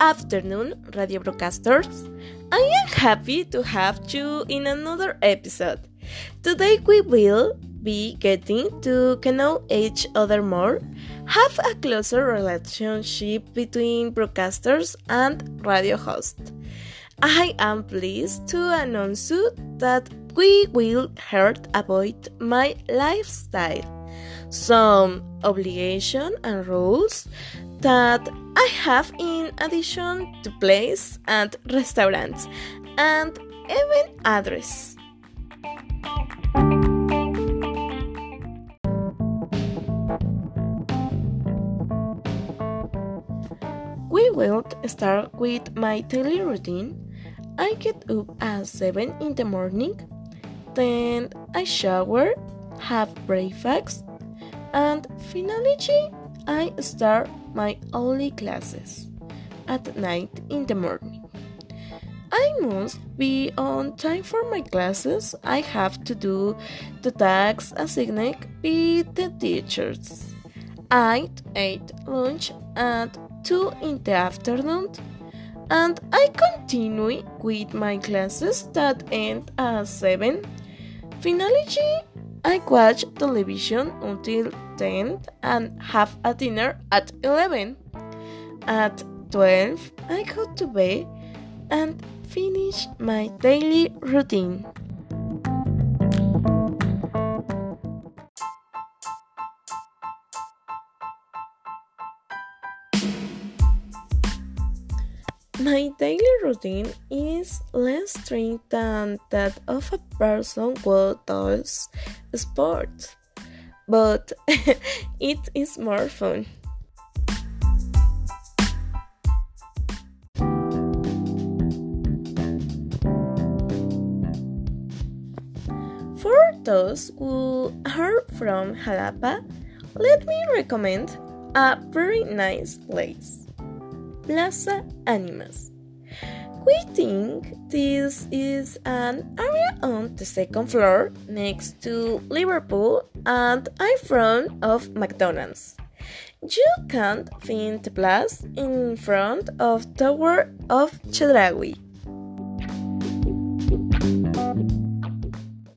afternoon, radio broadcasters. I am happy to have you in another episode. Today we will be getting to know each other more, have a closer relationship between broadcasters and radio hosts. I am pleased to announce that we will hear about my lifestyle, some obligation and rules that I have in addition to place and restaurants and even address. We will start with my daily routine. I get up at 7 in the morning, then I shower, have breakfast, and finally I start my only classes at night in the morning. I must be on time for my classes. I have to do the tasks assigned by the teachers. I ate lunch at 2 in the afternoon and I continue with my classes that end at 7. Finally, I watch television until 10 and have a dinner at 11. At 12, I go to bed and finish my daily routine. My daily routine is less strict than that of a person who does sports, but it is more fun. For those who are from Jalapa, let me recommend a very nice place. Plaza Animas. We think this is an area on the second floor next to Liverpool and in front of McDonald's. You can't find the place in front of Tower of Chedraui.